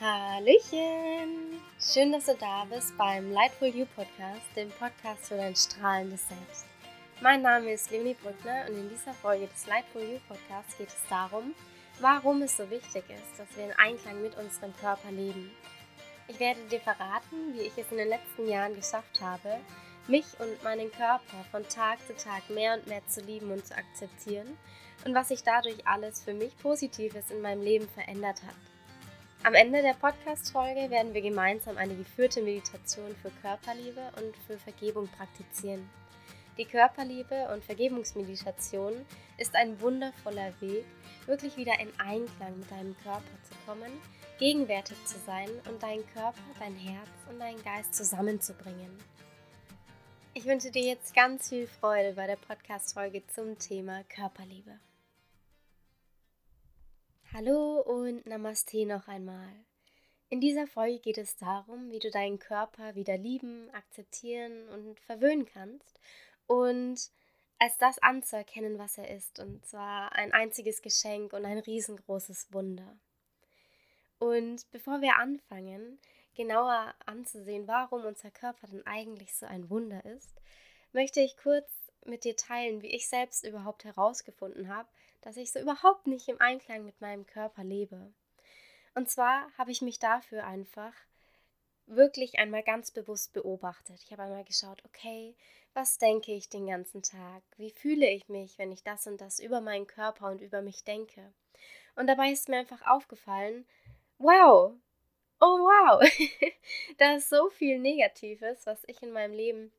Hallöchen! Schön, dass du da bist beim Lightful You Podcast, dem Podcast für dein strahlendes Selbst. Mein Name ist Leonie Brückner und in dieser Folge des Lightful You Podcasts geht es darum, warum es so wichtig ist, dass wir in Einklang mit unserem Körper leben. Ich werde dir verraten, wie ich es in den letzten Jahren geschafft habe, mich und meinen Körper von Tag zu Tag mehr und mehr zu lieben und zu akzeptieren und was sich dadurch alles für mich Positives in meinem Leben verändert hat. Am Ende der Podcast-Folge werden wir gemeinsam eine geführte Meditation für Körperliebe und für Vergebung praktizieren. Die Körperliebe und Vergebungsmeditation ist ein wundervoller Weg, wirklich wieder in Einklang mit deinem Körper zu kommen, gegenwärtig zu sein und deinen Körper, dein Herz und deinen Geist zusammenzubringen. Ich wünsche dir jetzt ganz viel Freude bei der Podcast-Folge zum Thema Körperliebe. Hallo und Namaste noch einmal. In dieser Folge geht es darum, wie du deinen Körper wieder lieben, akzeptieren und verwöhnen kannst und als das anzuerkennen, was er ist, und zwar ein einziges Geschenk und ein riesengroßes Wunder. Und bevor wir anfangen, genauer anzusehen, warum unser Körper denn eigentlich so ein Wunder ist, möchte ich kurz mit dir teilen, wie ich selbst überhaupt herausgefunden habe, dass ich so überhaupt nicht im Einklang mit meinem Körper lebe. Und zwar habe ich mich dafür einfach wirklich einmal ganz bewusst beobachtet. Ich habe einmal geschaut, okay, was denke ich den ganzen Tag? Wie fühle ich mich, wenn ich das und das über meinen Körper und über mich denke? Und dabei ist mir einfach aufgefallen, wow, oh wow, da ist so viel Negatives, was ich in meinem Leben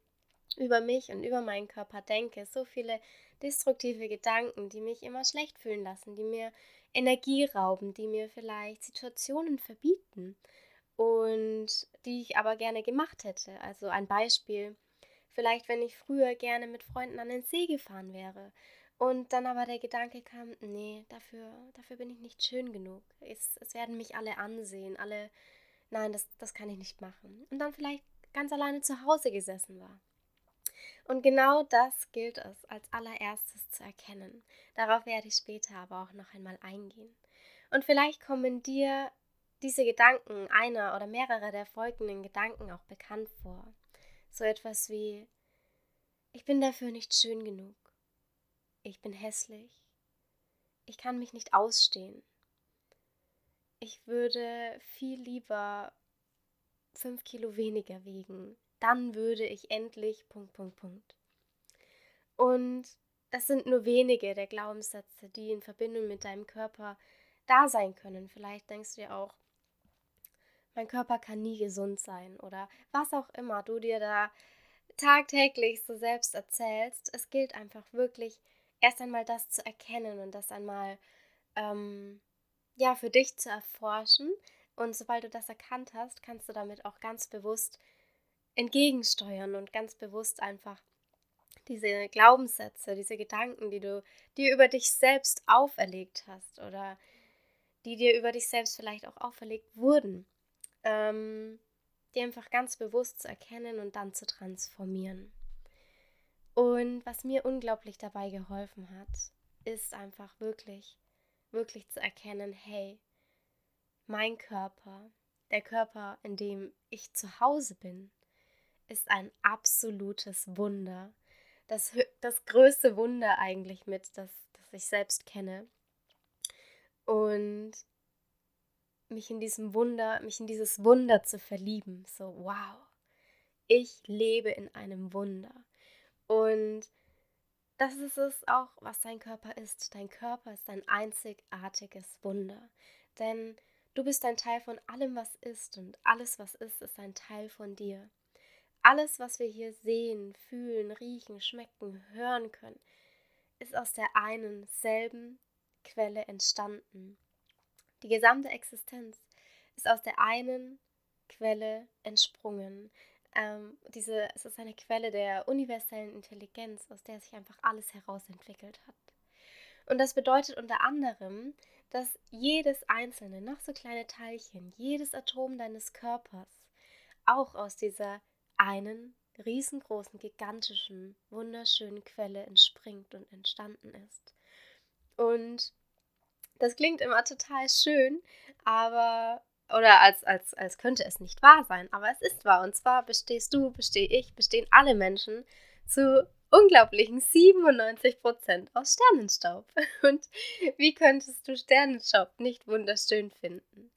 über mich und über meinen Körper denke, so viele destruktive Gedanken, die mich immer schlecht fühlen lassen, die mir Energie rauben, die mir vielleicht Situationen verbieten und die ich aber gerne gemacht hätte. Also ein Beispiel, vielleicht wenn ich früher gerne mit Freunden an den See gefahren wäre und dann aber der Gedanke kam, nee, dafür, dafür bin ich nicht schön genug. Es, es werden mich alle ansehen, alle, nein, das, das kann ich nicht machen. Und dann vielleicht ganz alleine zu Hause gesessen war und genau das gilt es als allererstes zu erkennen. Darauf werde ich später aber auch noch einmal eingehen. Und vielleicht kommen dir diese Gedanken, einer oder mehrere der folgenden Gedanken auch bekannt vor. So etwas wie, ich bin dafür nicht schön genug. Ich bin hässlich. Ich kann mich nicht ausstehen. Ich würde viel lieber fünf Kilo weniger wiegen dann würde ich endlich. Punkt, Punkt, Punkt. Und das sind nur wenige der Glaubenssätze, die in Verbindung mit deinem Körper da sein können. Vielleicht denkst du dir auch, mein Körper kann nie gesund sein oder was auch immer du dir da tagtäglich so selbst erzählst. Es gilt einfach wirklich erst einmal das zu erkennen und das einmal ähm, ja für dich zu erforschen. Und sobald du das erkannt hast, kannst du damit auch ganz bewusst entgegensteuern und ganz bewusst einfach diese Glaubenssätze, diese Gedanken, die du dir über dich selbst auferlegt hast oder die dir über dich selbst vielleicht auch auferlegt wurden, ähm, die einfach ganz bewusst zu erkennen und dann zu transformieren. Und was mir unglaublich dabei geholfen hat, ist einfach wirklich, wirklich zu erkennen, hey, mein Körper, der Körper, in dem ich zu Hause bin, ist ein absolutes Wunder. Das, das größte Wunder eigentlich mit, das, das ich selbst kenne. Und mich in diesem Wunder, mich in dieses Wunder zu verlieben. So, wow, ich lebe in einem Wunder. Und das ist es auch, was dein Körper ist. Dein Körper ist ein einzigartiges Wunder. Denn du bist ein Teil von allem, was ist. Und alles, was ist, ist ein Teil von dir. Alles, was wir hier sehen, fühlen, riechen, schmecken, hören können, ist aus der einen selben Quelle entstanden. Die gesamte Existenz ist aus der einen Quelle entsprungen. Ähm, diese, es ist eine Quelle der universellen Intelligenz, aus der sich einfach alles herausentwickelt hat. Und das bedeutet unter anderem, dass jedes einzelne, noch so kleine Teilchen, jedes Atom deines Körpers auch aus dieser einen riesengroßen, gigantischen, wunderschönen Quelle entspringt und entstanden ist. Und das klingt immer total schön, aber oder als, als, als könnte es nicht wahr sein, aber es ist wahr. Und zwar bestehst du, bestehe ich, bestehen alle Menschen zu unglaublichen 97 Prozent aus Sternenstaub. Und wie könntest du Sternenstaub nicht wunderschön finden?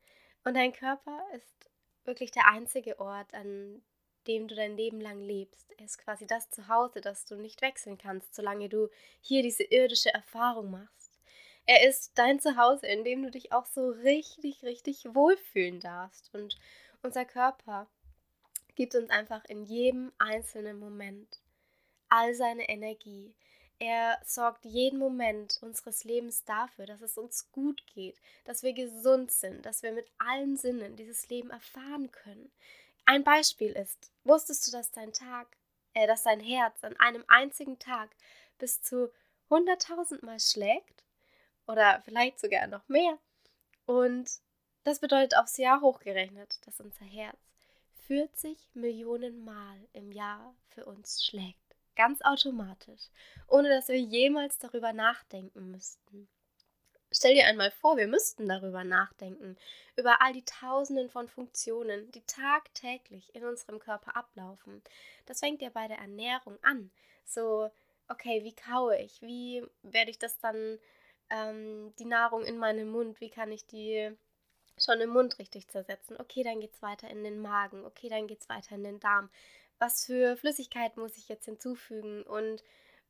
Und dein Körper ist wirklich der einzige Ort, an dem du dein Leben lang lebst. Er ist quasi das Zuhause, das du nicht wechseln kannst, solange du hier diese irdische Erfahrung machst. Er ist dein Zuhause, in dem du dich auch so richtig, richtig wohlfühlen darfst. Und unser Körper gibt uns einfach in jedem einzelnen Moment all seine Energie. Er sorgt jeden Moment unseres Lebens dafür, dass es uns gut geht, dass wir gesund sind, dass wir mit allen Sinnen dieses Leben erfahren können. Ein Beispiel ist, wusstest du, dass dein Tag, äh, dass dein Herz an einem einzigen Tag bis zu 100.000 Mal schlägt? Oder vielleicht sogar noch mehr. Und das bedeutet aufs Jahr hochgerechnet, dass unser Herz 40 Millionen Mal im Jahr für uns schlägt ganz automatisch, ohne dass wir jemals darüber nachdenken müssten. Stell dir einmal vor, wir müssten darüber nachdenken, über all die Tausenden von Funktionen, die tagtäglich in unserem Körper ablaufen. Das fängt ja bei der Ernährung an. So, okay, wie kaue ich? Wie werde ich das dann, ähm, die Nahrung in meinem Mund, wie kann ich die schon im Mund richtig zersetzen? Okay, dann geht es weiter in den Magen. Okay, dann geht es weiter in den Darm was für Flüssigkeit muss ich jetzt hinzufügen und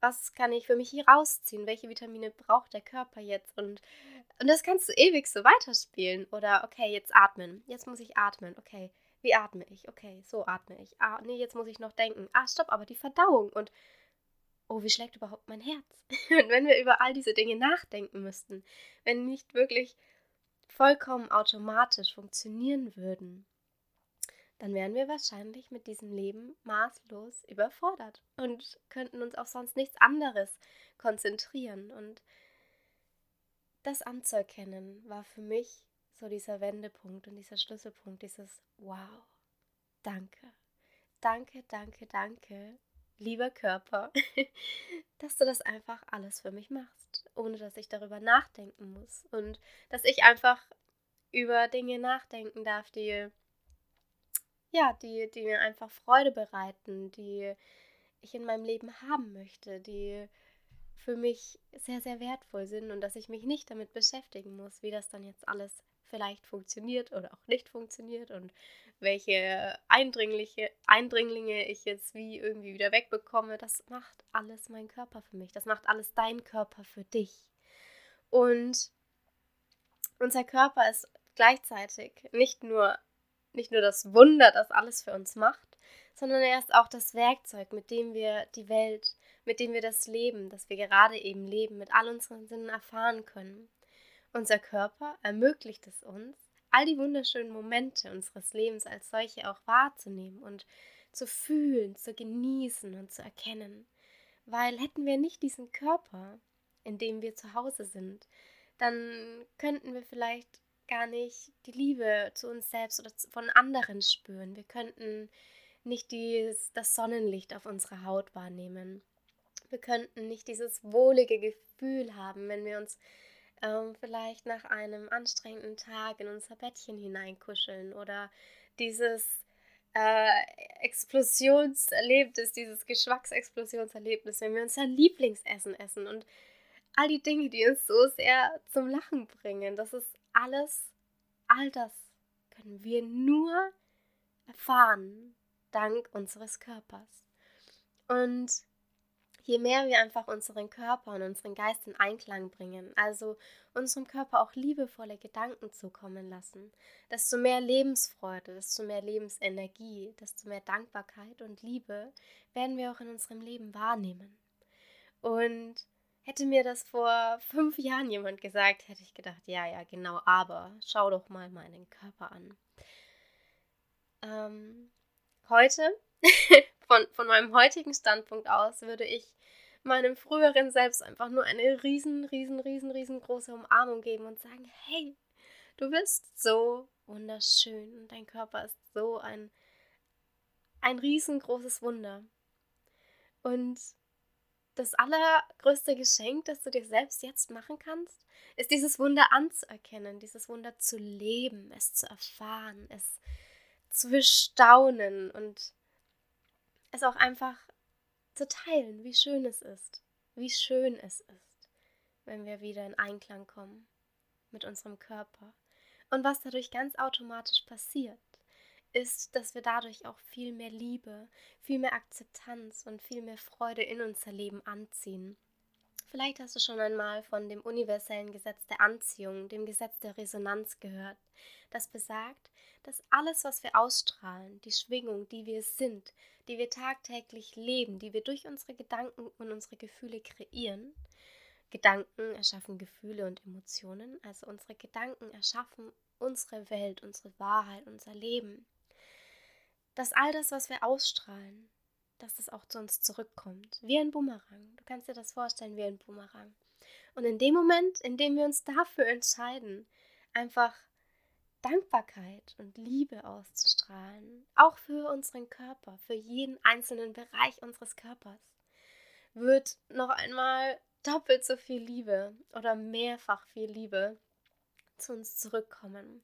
was kann ich für mich hier rausziehen, welche Vitamine braucht der Körper jetzt? Und, und das kannst du ewig so weiterspielen. Oder okay, jetzt atmen, jetzt muss ich atmen, okay, wie atme ich, okay, so atme ich, ah, nee, jetzt muss ich noch denken, ah, stopp, aber die Verdauung. Und oh, wie schlägt überhaupt mein Herz? und wenn wir über all diese Dinge nachdenken müssten, wenn nicht wirklich vollkommen automatisch funktionieren würden, dann wären wir wahrscheinlich mit diesem Leben maßlos überfordert und könnten uns auf sonst nichts anderes konzentrieren. Und das anzuerkennen war für mich so dieser Wendepunkt und dieser Schlüsselpunkt, dieses Wow, danke, danke, danke, danke, lieber Körper, dass du das einfach alles für mich machst, ohne dass ich darüber nachdenken muss und dass ich einfach über Dinge nachdenken darf, die ja, die, die mir einfach Freude bereiten, die ich in meinem Leben haben möchte, die für mich sehr, sehr wertvoll sind und dass ich mich nicht damit beschäftigen muss, wie das dann jetzt alles vielleicht funktioniert oder auch nicht funktioniert und welche Eindringliche, Eindringlinge ich jetzt wie irgendwie wieder wegbekomme. Das macht alles mein Körper für mich. Das macht alles dein Körper für dich. Und unser Körper ist gleichzeitig nicht nur nicht nur das Wunder, das alles für uns macht, sondern er ist auch das Werkzeug, mit dem wir die Welt, mit dem wir das Leben, das wir gerade eben leben, mit all unseren Sinnen erfahren können. Unser Körper ermöglicht es uns, all die wunderschönen Momente unseres Lebens als solche auch wahrzunehmen und zu fühlen, zu genießen und zu erkennen. Weil hätten wir nicht diesen Körper, in dem wir zu Hause sind, dann könnten wir vielleicht gar nicht die Liebe zu uns selbst oder von anderen spüren. Wir könnten nicht dieses, das Sonnenlicht auf unserer Haut wahrnehmen. Wir könnten nicht dieses wohlige Gefühl haben, wenn wir uns ähm, vielleicht nach einem anstrengenden Tag in unser Bettchen hineinkuscheln oder dieses äh, Explosionserlebnis, dieses Geschmacksexplosionserlebnis, wenn wir unser Lieblingsessen essen und all die Dinge, die uns so sehr zum Lachen bringen. Das ist alles, all das können wir nur erfahren dank unseres Körpers. Und je mehr wir einfach unseren Körper und unseren Geist in Einklang bringen, also unserem Körper auch liebevolle Gedanken zukommen lassen, desto mehr Lebensfreude, desto mehr Lebensenergie, desto mehr Dankbarkeit und Liebe werden wir auch in unserem Leben wahrnehmen. Und Hätte mir das vor fünf Jahren jemand gesagt, hätte ich gedacht, ja, ja, genau, aber schau doch mal meinen Körper an. Ähm, heute, von, von meinem heutigen Standpunkt aus, würde ich meinem früheren Selbst einfach nur eine riesen, riesen, riesen, riesengroße Umarmung geben und sagen, hey, du bist so wunderschön und dein Körper ist so ein, ein riesengroßes Wunder. Und das allergrößte Geschenk, das du dir selbst jetzt machen kannst, ist dieses Wunder anzuerkennen, dieses Wunder zu leben, es zu erfahren, es zu bestaunen und es auch einfach zu teilen, wie schön es ist, wie schön es ist, wenn wir wieder in Einklang kommen mit unserem Körper. Und was dadurch ganz automatisch passiert, ist, dass wir dadurch auch viel mehr Liebe, viel mehr Akzeptanz und viel mehr Freude in unser Leben anziehen. Vielleicht hast du schon einmal von dem universellen Gesetz der Anziehung, dem Gesetz der Resonanz gehört, das besagt, dass alles, was wir ausstrahlen, die Schwingung, die wir sind, die wir tagtäglich leben, die wir durch unsere Gedanken und unsere Gefühle kreieren, Gedanken erschaffen Gefühle und Emotionen, also unsere Gedanken erschaffen unsere Welt, unsere Wahrheit, unser Leben dass all das, was wir ausstrahlen, dass das auch zu uns zurückkommt. Wie ein Bumerang. Du kannst dir das vorstellen wie ein Bumerang. Und in dem Moment, in dem wir uns dafür entscheiden, einfach Dankbarkeit und Liebe auszustrahlen, auch für unseren Körper, für jeden einzelnen Bereich unseres Körpers, wird noch einmal doppelt so viel Liebe oder mehrfach viel Liebe zu uns zurückkommen.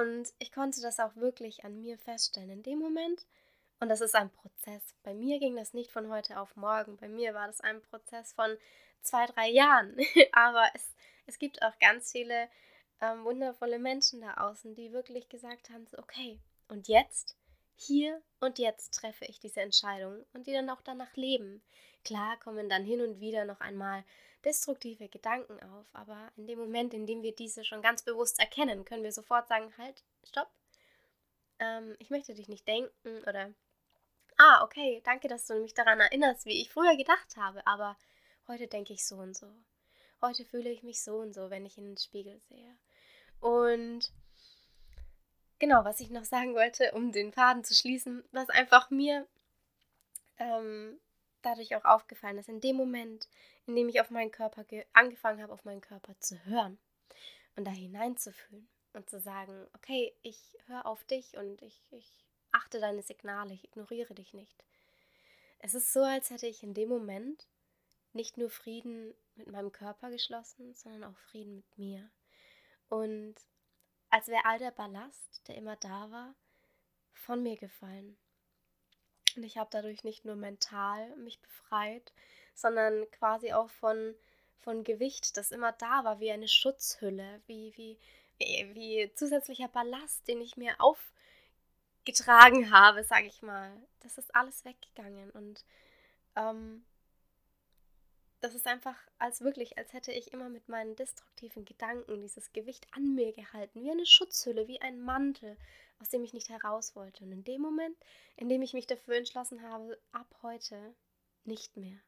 Und ich konnte das auch wirklich an mir feststellen in dem Moment. Und das ist ein Prozess. Bei mir ging das nicht von heute auf morgen. Bei mir war das ein Prozess von zwei, drei Jahren. Aber es, es gibt auch ganz viele ähm, wundervolle Menschen da außen, die wirklich gesagt haben, okay, und jetzt, hier und jetzt treffe ich diese Entscheidung und die dann auch danach leben. Klar kommen dann hin und wieder noch einmal destruktive Gedanken auf, aber in dem Moment, in dem wir diese schon ganz bewusst erkennen, können wir sofort sagen, halt, stopp, ähm, ich möchte dich nicht denken oder, ah, okay, danke, dass du mich daran erinnerst, wie ich früher gedacht habe, aber heute denke ich so und so. Heute fühle ich mich so und so, wenn ich in den Spiegel sehe. Und genau, was ich noch sagen wollte, um den Faden zu schließen, was einfach mir ähm, dadurch auch aufgefallen ist, in dem Moment, in dem ich auf meinen Körper angefangen habe, auf meinen Körper zu hören und da hineinzufühlen und zu sagen, okay, ich höre auf dich und ich, ich achte deine Signale, ich ignoriere dich nicht. Es ist so, als hätte ich in dem Moment nicht nur Frieden mit meinem Körper geschlossen, sondern auch Frieden mit mir. Und als wäre all der Ballast, der immer da war, von mir gefallen. Und ich habe dadurch nicht nur mental mich befreit, sondern quasi auch von, von Gewicht, das immer da war, wie eine Schutzhülle, wie, wie, wie, wie zusätzlicher Ballast, den ich mir aufgetragen habe, sage ich mal. Das ist alles weggegangen und ähm, das ist einfach als wirklich, als hätte ich immer mit meinen destruktiven Gedanken dieses Gewicht an mir gehalten, wie eine Schutzhülle, wie ein Mantel, aus dem ich nicht heraus wollte. Und in dem Moment, in dem ich mich dafür entschlossen habe, ab heute nicht mehr.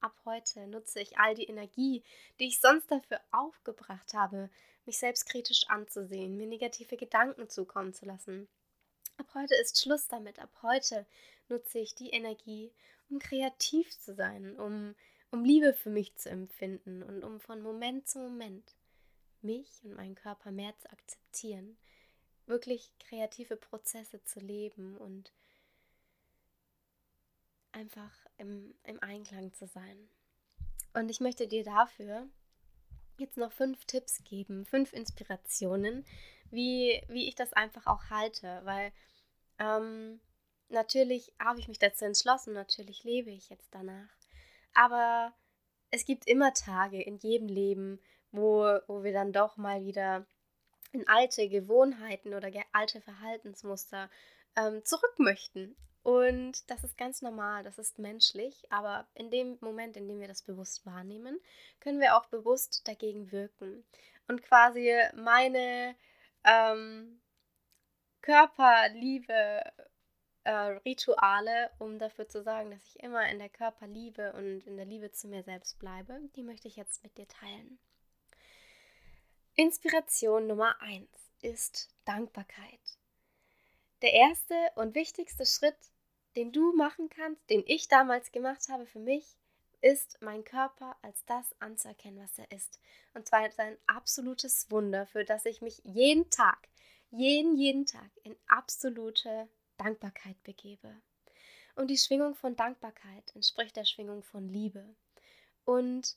Ab heute nutze ich all die Energie, die ich sonst dafür aufgebracht habe, mich selbstkritisch anzusehen, mir negative Gedanken zukommen zu lassen. Ab heute ist Schluss damit. Ab heute nutze ich die Energie, um kreativ zu sein, um, um Liebe für mich zu empfinden und um von Moment zu Moment mich und meinen Körper mehr zu akzeptieren, wirklich kreative Prozesse zu leben und einfach im, im Einklang zu sein. Und ich möchte dir dafür jetzt noch fünf Tipps geben, fünf Inspirationen, wie, wie ich das einfach auch halte, weil ähm, natürlich habe ich mich dazu entschlossen, natürlich lebe ich jetzt danach, aber es gibt immer Tage in jedem Leben, wo, wo wir dann doch mal wieder in alte Gewohnheiten oder alte Verhaltensmuster ähm, zurück möchten. Und das ist ganz normal, das ist menschlich, aber in dem Moment, in dem wir das bewusst wahrnehmen, können wir auch bewusst dagegen wirken. Und quasi meine ähm, Körperliebe äh, Rituale, um dafür zu sagen, dass ich immer in der Körperliebe und in der Liebe zu mir selbst bleibe, die möchte ich jetzt mit dir teilen. Inspiration Nummer 1 ist Dankbarkeit. Der erste und wichtigste Schritt, den du machen kannst, den ich damals gemacht habe für mich, ist, meinen Körper als das anzuerkennen, was er ist. Und zwar als ein absolutes Wunder, für das ich mich jeden Tag, jeden, jeden Tag in absolute Dankbarkeit begebe. Und die Schwingung von Dankbarkeit entspricht der Schwingung von Liebe. Und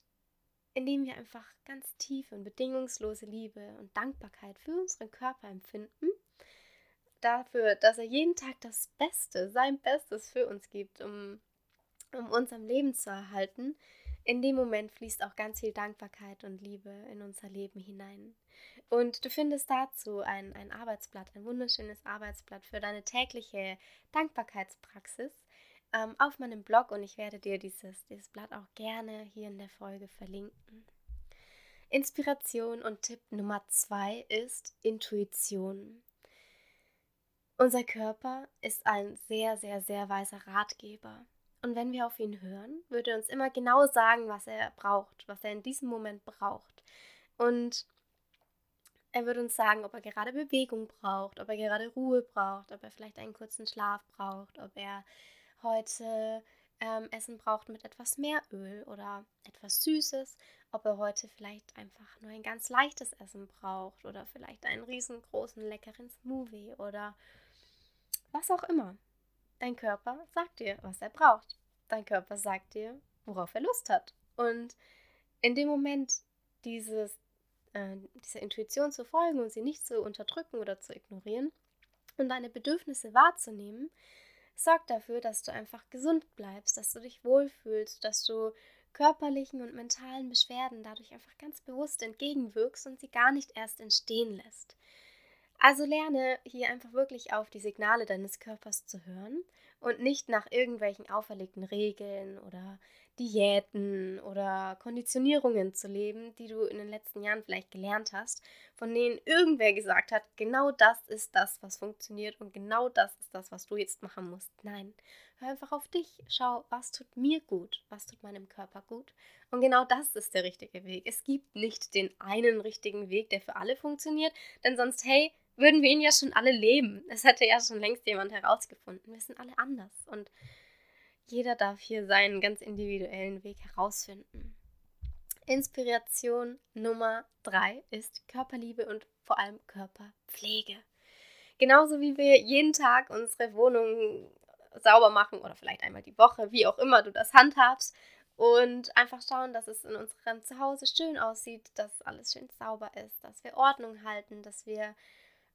indem wir einfach ganz tiefe und bedingungslose Liebe und Dankbarkeit für unseren Körper empfinden, dafür, dass er jeden Tag das Beste, sein Bestes für uns gibt, um, um uns am Leben zu erhalten, in dem Moment fließt auch ganz viel Dankbarkeit und Liebe in unser Leben hinein. Und du findest dazu ein, ein Arbeitsblatt, ein wunderschönes Arbeitsblatt für deine tägliche Dankbarkeitspraxis ähm, auf meinem Blog und ich werde dir dieses, dieses Blatt auch gerne hier in der Folge verlinken. Inspiration und Tipp Nummer zwei ist Intuition. Unser Körper ist ein sehr, sehr, sehr weiser Ratgeber. Und wenn wir auf ihn hören, würde er uns immer genau sagen, was er braucht, was er in diesem Moment braucht. Und er würde uns sagen, ob er gerade Bewegung braucht, ob er gerade Ruhe braucht, ob er vielleicht einen kurzen Schlaf braucht, ob er heute ähm, Essen braucht mit etwas mehr Öl oder etwas Süßes, ob er heute vielleicht einfach nur ein ganz leichtes Essen braucht oder vielleicht einen riesengroßen leckeren Smoothie oder was auch immer. Dein Körper sagt dir, was er braucht. Dein Körper sagt dir, worauf er Lust hat. Und in dem Moment dieses, äh, dieser Intuition zu folgen und sie nicht zu unterdrücken oder zu ignorieren und deine Bedürfnisse wahrzunehmen, sorgt dafür, dass du einfach gesund bleibst, dass du dich wohlfühlst, dass du körperlichen und mentalen Beschwerden dadurch einfach ganz bewusst entgegenwirkst und sie gar nicht erst entstehen lässt. Also lerne hier einfach wirklich auf die Signale deines Körpers zu hören und nicht nach irgendwelchen auferlegten Regeln oder Diäten oder Konditionierungen zu leben, die du in den letzten Jahren vielleicht gelernt hast, von denen irgendwer gesagt hat, genau das ist das, was funktioniert und genau das ist das, was du jetzt machen musst. Nein, hör einfach auf dich. Schau, was tut mir gut, was tut meinem Körper gut. Und genau das ist der richtige Weg. Es gibt nicht den einen richtigen Weg, der für alle funktioniert, denn sonst, hey, würden wir ihn ja schon alle leben. Es hätte ja schon längst jemand herausgefunden. Wir sind alle anders und jeder darf hier seinen ganz individuellen Weg herausfinden. Inspiration Nummer drei ist Körperliebe und vor allem Körperpflege. Genauso wie wir jeden Tag unsere Wohnung sauber machen oder vielleicht einmal die Woche, wie auch immer du das handhabst, und einfach schauen, dass es in unserem Zuhause schön aussieht, dass alles schön sauber ist, dass wir Ordnung halten, dass wir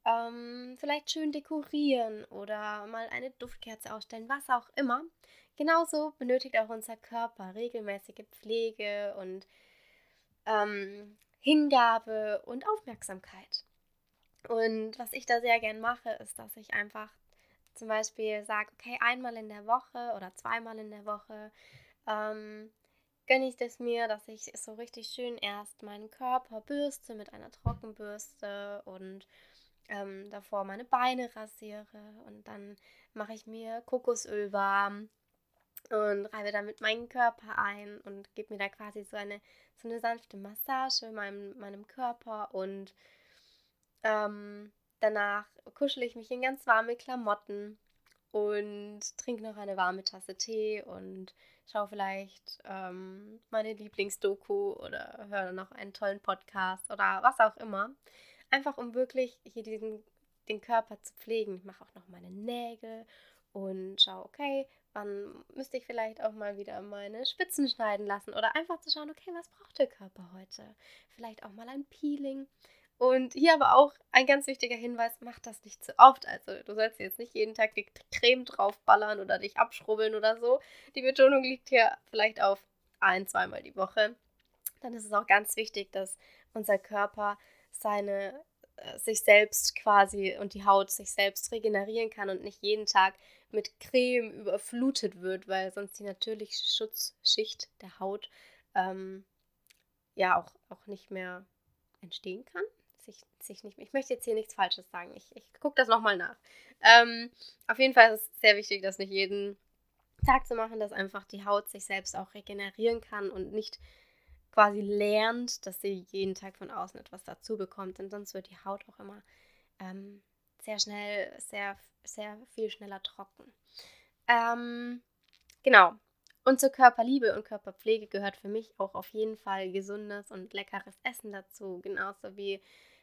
ähm, vielleicht schön dekorieren oder mal eine Duftkerze ausstellen, was auch immer. Genauso benötigt auch unser Körper regelmäßige Pflege und ähm, Hingabe und Aufmerksamkeit. Und was ich da sehr gern mache, ist, dass ich einfach zum Beispiel sage, okay, einmal in der Woche oder zweimal in der Woche ähm, gönne ich das mir, dass ich so richtig schön erst meinen Körper bürste mit einer Trockenbürste und ähm, davor meine Beine rasiere und dann mache ich mir Kokosöl warm und reibe damit meinen Körper ein und gebe mir da quasi so eine, so eine sanfte Massage meinem, meinem Körper und ähm, danach kuschele ich mich in ganz warme Klamotten und trinke noch eine warme Tasse Tee und schaue vielleicht ähm, meine Lieblingsdoku oder höre noch einen tollen Podcast oder was auch immer. Einfach um wirklich hier diesen, den Körper zu pflegen. Ich mache auch noch meine Nägel und schaue, okay, wann müsste ich vielleicht auch mal wieder meine Spitzen schneiden lassen oder einfach zu schauen, okay, was braucht der Körper heute? Vielleicht auch mal ein Peeling. Und hier aber auch ein ganz wichtiger Hinweis, mach das nicht zu oft. Also du sollst jetzt nicht jeden Tag die Creme draufballern oder dich abschrubbeln oder so. Die Betonung liegt hier vielleicht auf ein, zweimal die Woche. Dann ist es auch ganz wichtig, dass unser Körper seine äh, sich selbst quasi und die Haut sich selbst regenerieren kann und nicht jeden Tag mit Creme überflutet wird, weil sonst die natürliche Schutzschicht der Haut ähm, ja auch, auch nicht mehr entstehen kann. Sich, sich nicht, ich möchte jetzt hier nichts Falsches sagen. Ich, ich gucke das nochmal nach. Ähm, auf jeden Fall ist es sehr wichtig, das nicht jeden Tag zu machen, dass einfach die Haut sich selbst auch regenerieren kann und nicht quasi lernt, dass sie jeden Tag von außen etwas dazu bekommt. Denn sonst wird die Haut auch immer ähm, sehr schnell, sehr, sehr viel schneller trocken. Ähm, genau. Und zur Körperliebe und Körperpflege gehört für mich auch auf jeden Fall gesundes und leckeres Essen dazu, genauso wie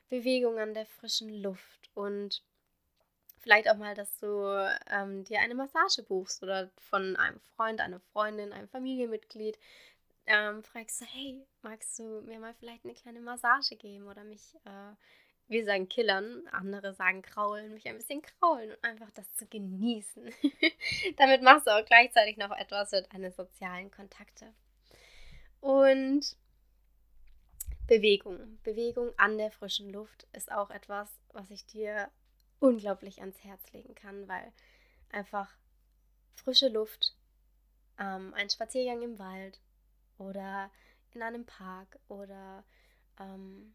Bewegung an der frischen Luft und vielleicht auch mal, dass du ähm, dir eine Massage buchst oder von einem Freund, einer Freundin, einem Familienmitglied ähm, fragst du, hey, magst du mir mal vielleicht eine kleine Massage geben oder mich, äh, wir sagen killern, andere sagen kraulen, mich ein bisschen kraulen und einfach das zu genießen. Damit machst du auch gleichzeitig noch etwas für deine sozialen Kontakte. Und Bewegung. Bewegung an der frischen Luft ist auch etwas, was ich dir unglaublich ans Herz legen kann, weil einfach frische Luft, ähm, ein Spaziergang im Wald oder in einem Park oder ähm,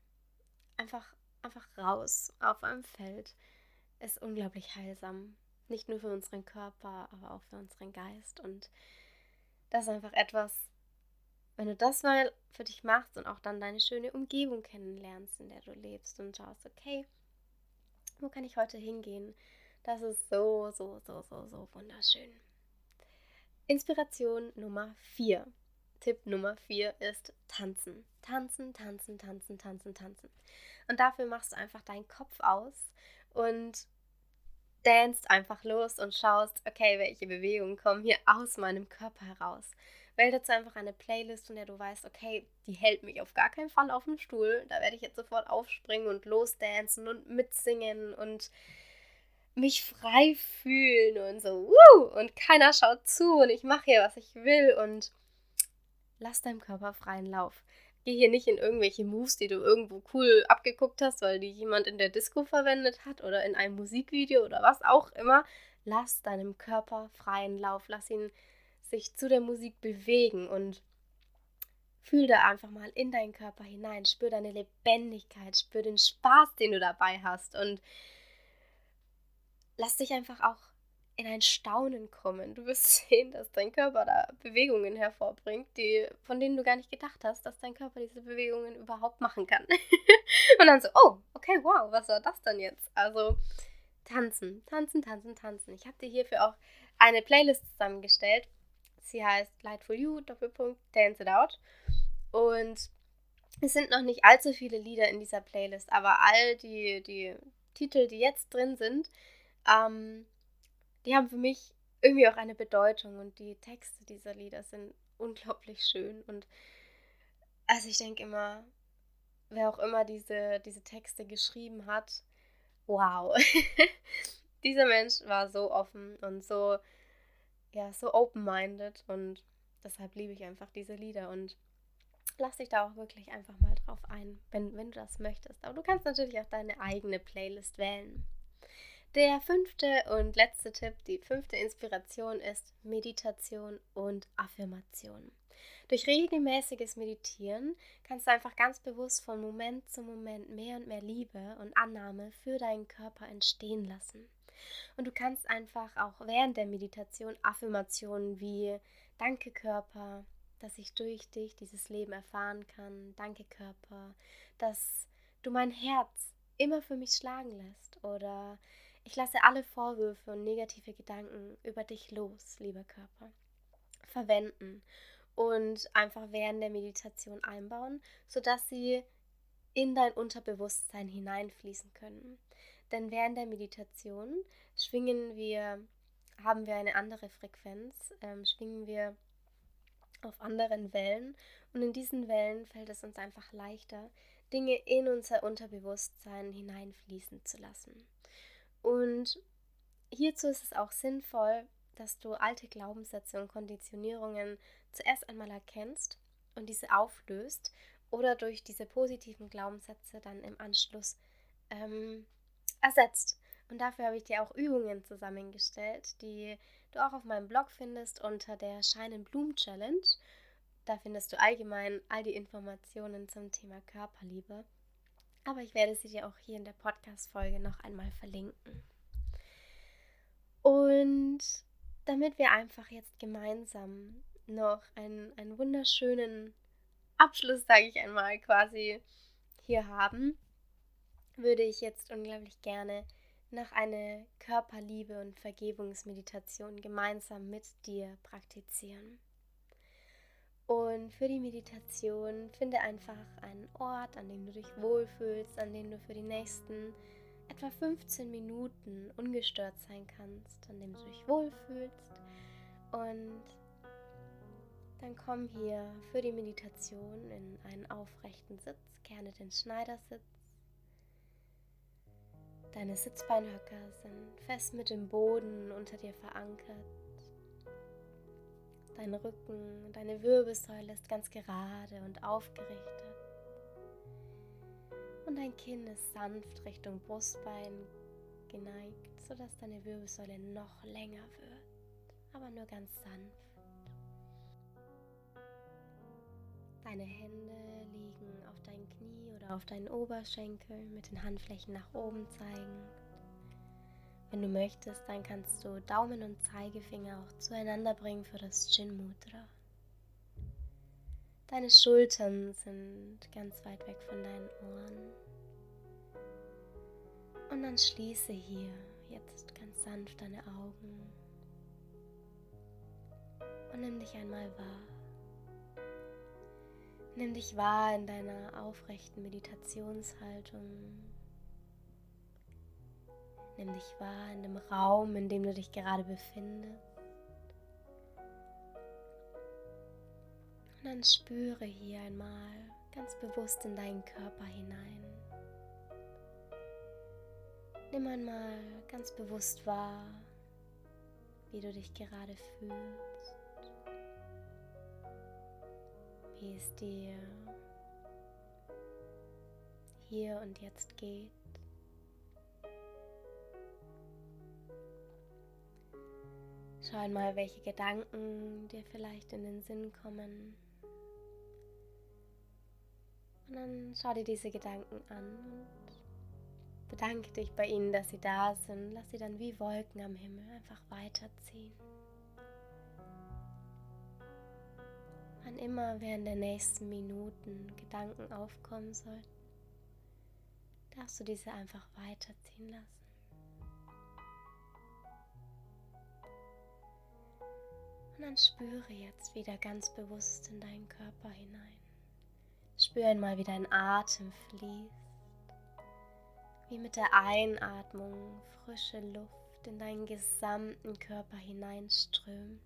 einfach, einfach raus auf einem Feld ist unglaublich heilsam. Nicht nur für unseren Körper, aber auch für unseren Geist. Und das ist einfach etwas, wenn du das mal für dich machst und auch dann deine schöne Umgebung kennenlernst, in der du lebst und schaust, okay, wo kann ich heute hingehen? Das ist so, so, so, so, so wunderschön. Inspiration Nummer 4. Tipp Nummer 4 ist tanzen. Tanzen, tanzen, tanzen, tanzen, tanzen. Und dafür machst du einfach deinen Kopf aus und danst einfach los und schaust, okay, welche Bewegungen kommen hier aus meinem Körper heraus. Wähl dazu einfach eine Playlist, von der du weißt, okay, die hält mich auf gar keinen Fall auf dem Stuhl. Da werde ich jetzt sofort aufspringen und losdancen und mitsingen und mich frei fühlen und so, wuh, und keiner schaut zu und ich mache hier, was ich will und lass deinem Körper freien Lauf. Geh hier nicht in irgendwelche Moves, die du irgendwo cool abgeguckt hast, weil die jemand in der Disco verwendet hat oder in einem Musikvideo oder was auch immer. Lass deinem Körper freien Lauf. Lass ihn sich zu der Musik bewegen und fühl da einfach mal in deinen Körper hinein, spür deine Lebendigkeit, spür den Spaß, den du dabei hast und lass dich einfach auch in ein Staunen kommen. Du wirst sehen, dass dein Körper da Bewegungen hervorbringt, die, von denen du gar nicht gedacht hast, dass dein Körper diese Bewegungen überhaupt machen kann. und dann so, oh, okay, wow, was war das denn jetzt? Also tanzen, tanzen, tanzen, tanzen. Ich habe dir hierfür auch eine Playlist zusammengestellt Sie heißt Light for You, Doppelpunkt, Dance It Out. Und es sind noch nicht allzu viele Lieder in dieser Playlist, aber all die, die Titel, die jetzt drin sind, ähm, die haben für mich irgendwie auch eine Bedeutung und die Texte dieser Lieder sind unglaublich schön. Und also ich denke immer, wer auch immer diese, diese Texte geschrieben hat, wow. Dieser Mensch war so offen und so ja, so open-minded und deshalb liebe ich einfach diese Lieder und lass dich da auch wirklich einfach mal drauf ein, wenn, wenn du das möchtest. Aber du kannst natürlich auch deine eigene Playlist wählen. Der fünfte und letzte Tipp, die fünfte Inspiration ist Meditation und Affirmation. Durch regelmäßiges Meditieren kannst du einfach ganz bewusst von Moment zu Moment mehr und mehr Liebe und Annahme für deinen Körper entstehen lassen. Und du kannst einfach auch während der Meditation Affirmationen wie Danke Körper, dass ich durch dich dieses Leben erfahren kann. Danke Körper, dass du mein Herz immer für mich schlagen lässt. Oder ich lasse alle Vorwürfe und negative Gedanken über dich los, lieber Körper. Verwenden und einfach während der Meditation einbauen, sodass sie in dein Unterbewusstsein hineinfließen können. Denn während der Meditation schwingen wir, haben wir eine andere Frequenz, ähm, schwingen wir auf anderen Wellen und in diesen Wellen fällt es uns einfach leichter, Dinge in unser Unterbewusstsein hineinfließen zu lassen. Und hierzu ist es auch sinnvoll, dass du alte Glaubenssätze und Konditionierungen zuerst einmal erkennst und diese auflöst oder durch diese positiven Glaubenssätze dann im Anschluss ähm, ersetzt. Und dafür habe ich dir auch Übungen zusammengestellt, die du auch auf meinem Blog findest unter der Scheinen Blumen Challenge. Da findest du allgemein all die Informationen zum Thema Körperliebe. Aber ich werde sie dir auch hier in der Podcast-Folge noch einmal verlinken. Und damit wir einfach jetzt gemeinsam noch einen, einen wunderschönen Abschluss, sage ich einmal, quasi hier haben, würde ich jetzt unglaublich gerne noch eine Körperliebe und Vergebungsmeditation gemeinsam mit dir praktizieren. Und für die Meditation finde einfach einen Ort, an dem du dich wohlfühlst, an dem du für die nächsten etwa 15 Minuten ungestört sein kannst, an dem du dich wohlfühlst. Und Dann komm hier für die Meditation in einen aufrechten Sitz, gerne den Schneidersitz. Deine Sitzbeinhöcker sind fest mit dem Boden unter dir verankert. Dein Rücken, deine Wirbelsäule ist ganz gerade und aufgerichtet. Und dein Kinn ist sanft Richtung Brustbein geneigt, sodass deine Wirbelsäule noch länger wird, aber nur ganz sanft. Deine Hände liegen auf deinen Knie oder auf deinen Oberschenkel mit den Handflächen nach oben zeigen. Wenn du möchtest, dann kannst du Daumen und Zeigefinger auch zueinander bringen für das Chin Mudra. Deine Schultern sind ganz weit weg von deinen Ohren. Und dann schließe hier jetzt ganz sanft deine Augen und nimm dich einmal wahr. Nimm dich wahr in deiner aufrechten Meditationshaltung. Nimm dich wahr in dem Raum, in dem du dich gerade befindest. Und dann spüre hier einmal ganz bewusst in deinen Körper hinein. Nimm einmal ganz bewusst wahr, wie du dich gerade fühlst, wie es dir hier und jetzt geht. Schau einmal, welche Gedanken dir vielleicht in den Sinn kommen. Und dann schau dir diese Gedanken an und Bedanke dich bei ihnen, dass sie da sind. Lass sie dann wie Wolken am Himmel einfach weiterziehen. Wann immer während der nächsten Minuten Gedanken aufkommen sollten, darfst du diese einfach weiterziehen lassen. Und dann spüre jetzt wieder ganz bewusst in deinen Körper hinein. Spüre einmal, wie dein Atem fließt wie mit der Einatmung frische Luft in deinen gesamten Körper hineinströmt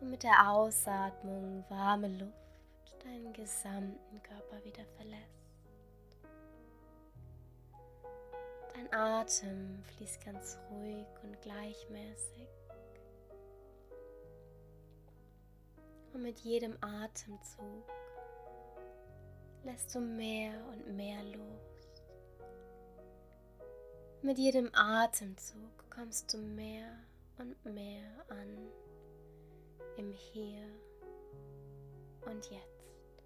und mit der Ausatmung warme Luft deinen gesamten Körper wieder verlässt. Dein Atem fließt ganz ruhig und gleichmäßig. Und mit jedem Atemzug lässt du mehr und mehr los. Mit jedem Atemzug kommst du mehr und mehr an im Hier und Jetzt.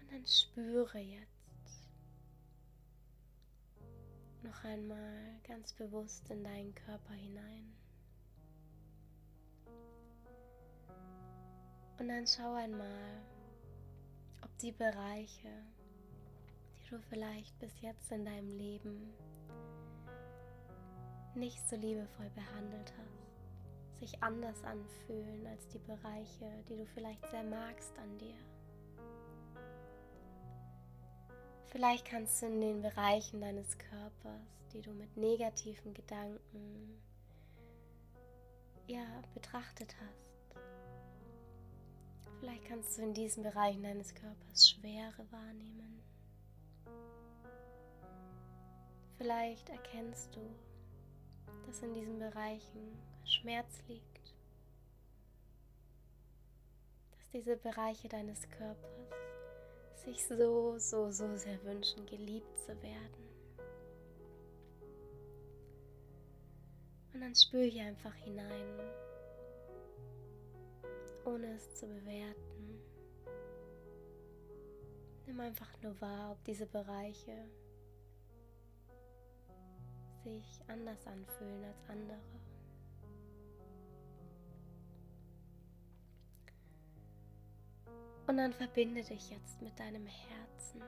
Und dann spüre jetzt noch einmal ganz bewusst in deinen Körper hinein. Und dann schau einmal, ob die Bereiche, du vielleicht bis jetzt in deinem Leben nicht so liebevoll behandelt hast, sich anders anfühlen als die Bereiche, die du vielleicht sehr magst an dir. Vielleicht kannst du in den Bereichen deines Körpers, die du mit negativen Gedanken ja betrachtet hast, vielleicht kannst du in diesen Bereichen deines Körpers Schwere wahrnehmen. Vielleicht erkennst du, dass in diesen Bereichen Schmerz liegt, dass diese Bereiche deines Körpers sich so, so, so sehr wünschen, geliebt zu werden. Und dann spür hier einfach hinein, ohne es zu bewerten. Nimm einfach nur wahr, ob diese Bereiche sich anders anfühlen als andere. Und dann verbinde dich jetzt mit deinem Herzen.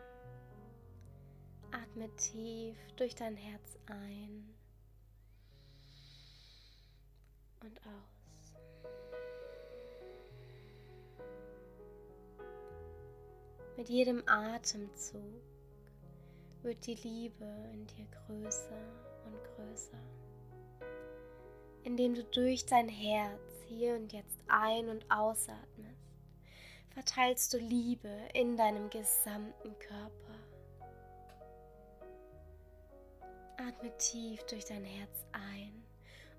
Atme tief durch dein Herz ein und aus. Mit jedem Atemzug wird die Liebe in dir größer und größer. indem du durch dein Herz hier und jetzt ein- und ausatmest, verteilst du Liebe in deinem gesamten Körper. Atme tief durch dein Herz ein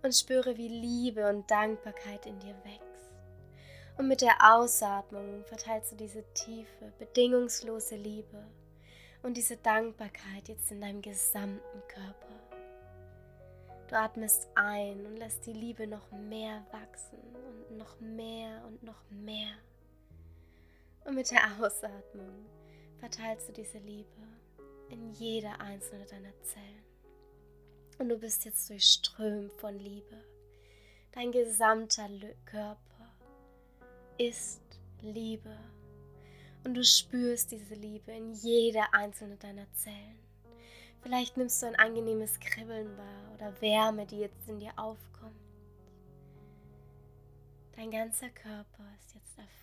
und spüre, wie Liebe und Dankbarkeit in dir wächst. Und mit der Ausatmung verteilst du diese tiefe, bedingungslose Liebe und diese Dankbarkeit jetzt in deinem gesamten Körper. Du atmest ein und lässt die Liebe noch mehr wachsen und noch mehr und noch mehr. Und mit der Ausatmung verteilst du diese Liebe in jeder einzelne deiner Zellen. Und du bist jetzt durchströmt von Liebe. Dein gesamter Körper ist Liebe. Und du spürst diese Liebe in jeder einzelne deiner Zellen. Vielleicht nimmst du ein angenehmes Kribbeln wahr oder Wärme, die jetzt in dir aufkommt. Dein ganzer Körper ist jetzt erfüllt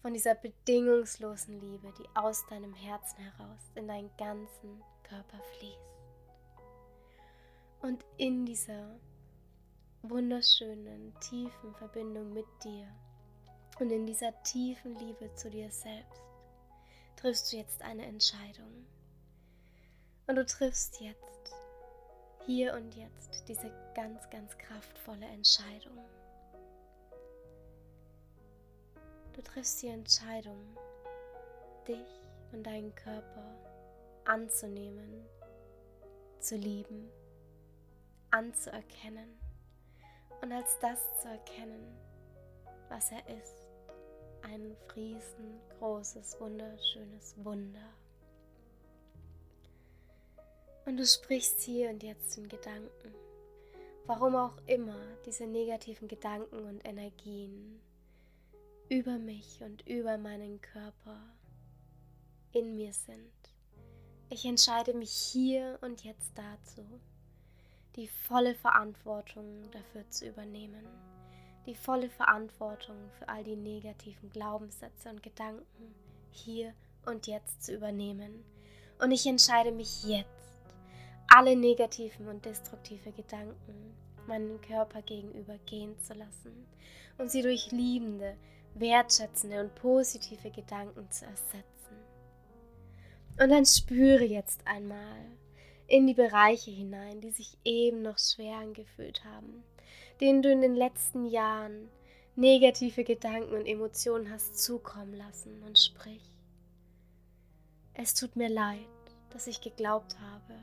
von dieser bedingungslosen Liebe, die aus deinem Herzen heraus in deinen ganzen Körper fließt. Und in dieser wunderschönen, tiefen Verbindung mit dir und in dieser tiefen Liebe zu dir selbst triffst du jetzt eine Entscheidung. Und du triffst jetzt, hier und jetzt, diese ganz, ganz kraftvolle Entscheidung. Du triffst die Entscheidung, dich und deinen Körper anzunehmen, zu lieben, anzuerkennen und als das zu erkennen, was er ist, ein riesengroßes, wunderschönes Wunder. Und du sprichst hier und jetzt in Gedanken, warum auch immer diese negativen Gedanken und Energien über mich und über meinen Körper in mir sind. Ich entscheide mich hier und jetzt dazu, die volle Verantwortung dafür zu übernehmen, die volle Verantwortung für all die negativen Glaubenssätze und Gedanken hier und jetzt zu übernehmen. Und ich entscheide mich jetzt, alle negativen und destruktive Gedanken meinen Körper gegenüber gehen zu lassen und sie durch liebende, wertschätzende und positive Gedanken zu ersetzen. Und dann spüre jetzt einmal in die Bereiche hinein, die sich eben noch schwer angefühlt haben, denen du in den letzten Jahren negative Gedanken und Emotionen hast zukommen lassen und sprich. Es tut mir leid, dass ich geglaubt habe,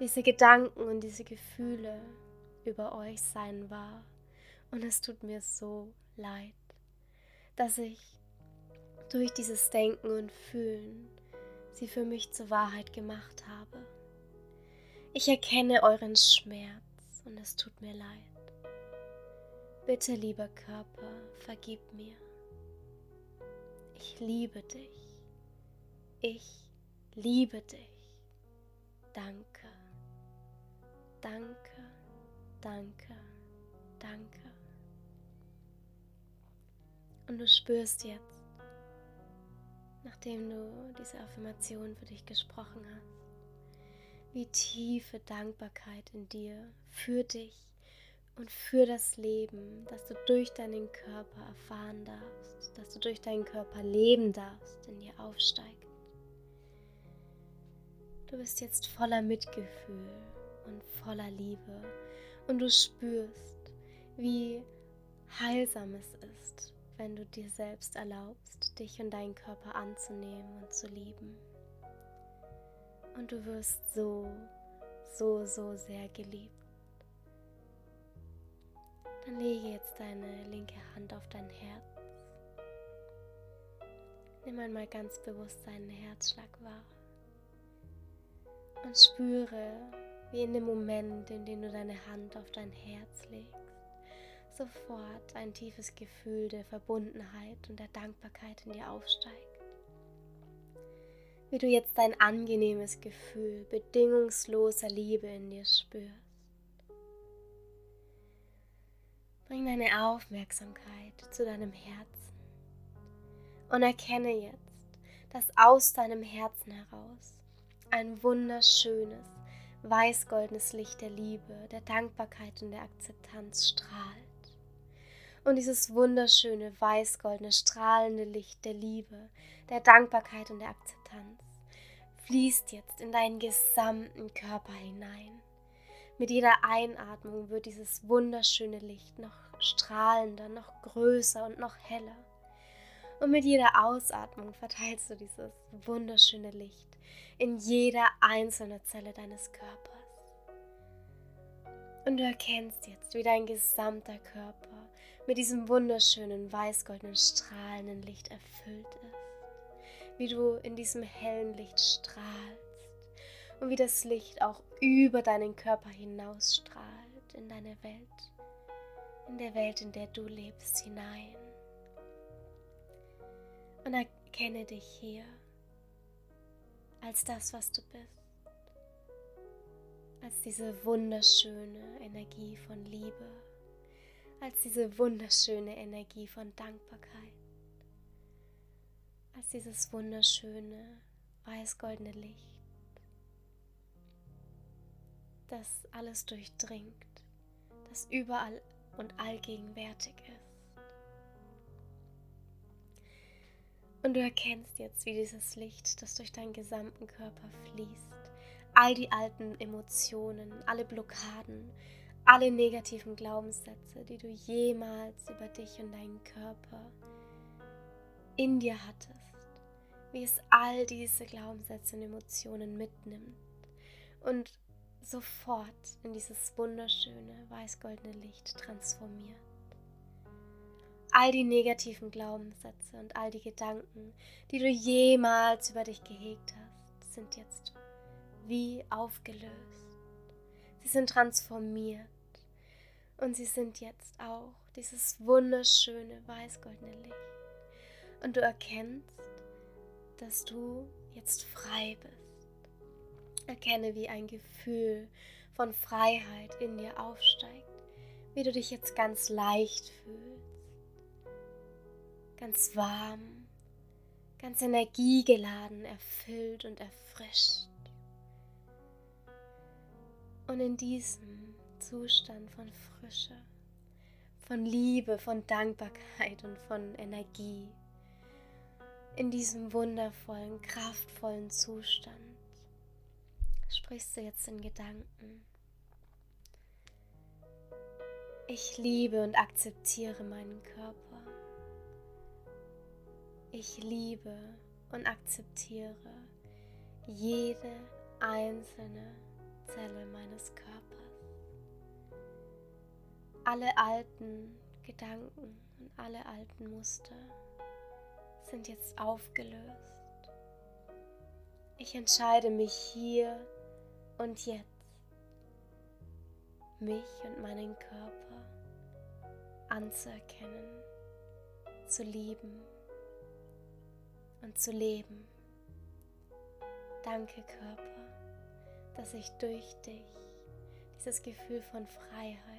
diese Gedanken und diese Gefühle über euch sein wahr. Und es tut mir so leid, dass ich durch dieses Denken und Fühlen sie für mich zur Wahrheit gemacht habe. Ich erkenne euren Schmerz und es tut mir leid. Bitte, lieber Körper, vergib mir. Ich liebe dich. Ich liebe dich. Danke. Danke, danke, danke. Und du spürst jetzt, nachdem du diese Affirmation für dich gesprochen hast, wie tiefe Dankbarkeit in dir für dich und für das Leben, das du durch deinen Körper erfahren darfst, dass du durch deinen Körper leben darfst, in dir aufsteigt. Du bist jetzt voller Mitgefühl und voller Liebe und du spürst, wie heilsam es ist, wenn du dir selbst erlaubst, dich und deinen Körper anzunehmen und zu lieben. Und du wirst so, so, so sehr geliebt. Dann lege jetzt deine linke Hand auf dein Herz. Nimm einmal ganz bewusst deinen Herzschlag wahr und spüre, wie in dem Moment, in dem du deine Hand auf dein Herz legst, sofort ein tiefes Gefühl der Verbundenheit und der Dankbarkeit in dir aufsteigt. Wie du jetzt ein angenehmes Gefühl bedingungsloser Liebe in dir spürst. Bring deine Aufmerksamkeit zu deinem Herzen und erkenne jetzt, dass aus deinem Herzen heraus ein wunderschönes, weißgoldenes Licht der Liebe, der Dankbarkeit und der Akzeptanz strahlt. Und dieses wunderschöne, weißgoldene, strahlende Licht der Liebe, der Dankbarkeit und der Akzeptanz fließt jetzt in deinen gesamten Körper hinein. Mit jeder Einatmung wird dieses wunderschöne Licht noch strahlender, noch größer und noch heller. Und mit jeder Ausatmung verteilst du dieses wunderschöne Licht in jeder einzelne Zelle deines Körpers. Und du erkennst jetzt, wie dein gesamter Körper mit diesem wunderschönen weißgoldenen strahlenden Licht erfüllt ist. Wie du in diesem hellen Licht strahlst und wie das Licht auch über deinen Körper hinausstrahlt in deine Welt, in der Welt, in der du lebst, hinein. Und erkenne dich hier als das, was du bist. Als diese wunderschöne Energie von Liebe, als diese wunderschöne Energie von Dankbarkeit, als dieses wunderschöne weiß-goldene Licht, das alles durchdringt, das überall und allgegenwärtig ist. Und du erkennst jetzt, wie dieses Licht, das durch deinen gesamten Körper fließt, all die alten Emotionen, alle Blockaden, alle negativen Glaubenssätze, die du jemals über dich und deinen Körper in dir hattest, wie es all diese Glaubenssätze und Emotionen mitnimmt und sofort in dieses wunderschöne weiß-goldene Licht transformiert all die negativen Glaubenssätze und all die Gedanken, die du jemals über dich gehegt hast, sind jetzt wie aufgelöst. Sie sind transformiert und sie sind jetzt auch dieses wunderschöne weiß-goldene Licht. Und du erkennst, dass du jetzt frei bist. Erkenne, wie ein Gefühl von Freiheit in dir aufsteigt, wie du dich jetzt ganz leicht fühlst ganz warm, ganz energiegeladen, erfüllt und erfrischt. Und in diesem Zustand von Frische, von Liebe, von Dankbarkeit und von Energie, in diesem wundervollen, kraftvollen Zustand, sprichst du jetzt in Gedanken. Ich liebe und akzeptiere meinen Körper. Ich liebe und akzeptiere jede einzelne Zelle meines Körpers. Alle alten Gedanken und alle alten Muster sind jetzt aufgelöst. Ich entscheide mich hier und jetzt, mich und meinen Körper anzuerkennen, zu lieben und zu leben. Danke Körper, dass ich durch dich dieses Gefühl von Freiheit,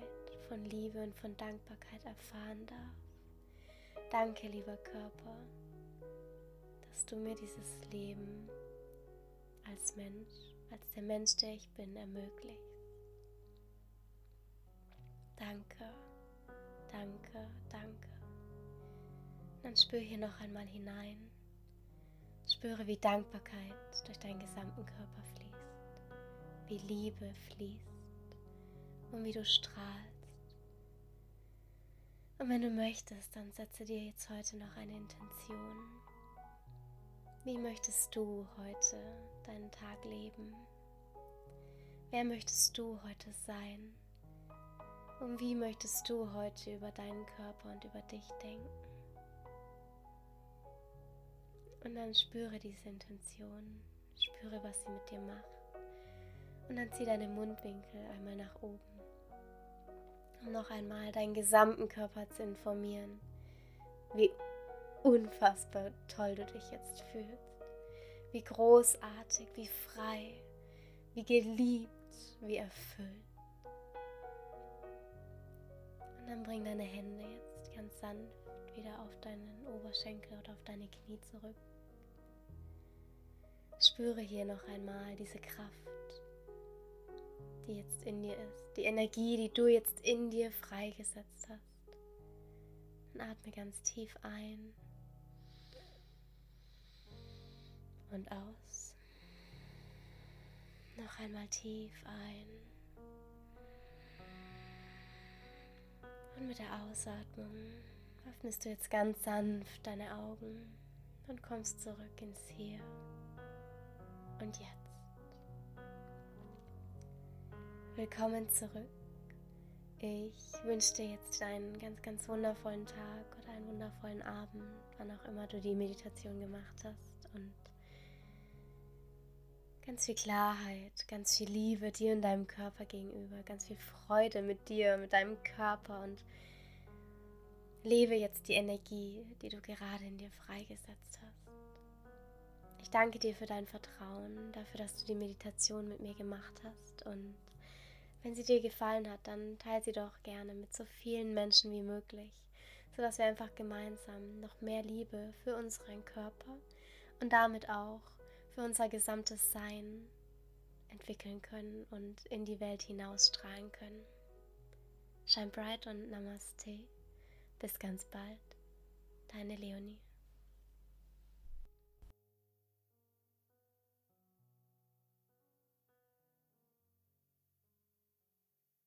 von Liebe und von Dankbarkeit erfahren darf. Danke lieber Körper, dass du mir dieses Leben als Mensch, als der Mensch, der ich bin, ermöglicht. Danke, danke, danke. Dann spür hier noch einmal hinein Spüre, wie Dankbarkeit durch deinen gesamten Körper fließt, wie Liebe fließt und wie du strahlst. Und wenn du möchtest, dann setze dir jetzt heute noch eine Intention. Wie möchtest du heute deinen Tag leben? Wer möchtest du heute sein? Und wie möchtest du heute über deinen Körper und über dich denken? Und dann spüre diese Intention, spüre, was sie mit dir macht. Und dann zieh deine Mundwinkel einmal nach oben, um noch einmal deinen gesamten Körper zu informieren, wie unfassbar toll du dich jetzt fühlst, wie großartig, wie frei, wie geliebt, wie erfüllt. Und dann bring deine Hände jetzt ganz sanft wieder auf deinen Oberschenkel oder auf deine Knie zurück. Spüre hier noch einmal diese Kraft die jetzt in dir ist, die Energie, die du jetzt in dir freigesetzt hast. Und atme ganz tief ein und aus. Noch einmal tief ein. Und mit der Ausatmung öffnest du jetzt ganz sanft deine Augen und kommst zurück ins Hier und Jetzt. Willkommen zurück. Ich wünsche dir jetzt einen ganz, ganz wundervollen Tag oder einen wundervollen Abend, wann auch immer du die Meditation gemacht hast. Und ganz viel Klarheit, ganz viel Liebe dir und deinem Körper gegenüber, ganz viel Freude mit dir, mit deinem Körper und lebe jetzt die Energie, die du gerade in dir freigesetzt hast. Ich danke dir für dein Vertrauen, dafür, dass du die Meditation mit mir gemacht hast und wenn sie dir gefallen hat, dann teile sie doch gerne mit so vielen Menschen wie möglich, sodass wir einfach gemeinsam noch mehr Liebe für unseren Körper und damit auch für unser gesamtes Sein entwickeln können und in die Welt hinausstrahlen können. Shine bright und Namaste. Bis ganz bald. Deine Leonie.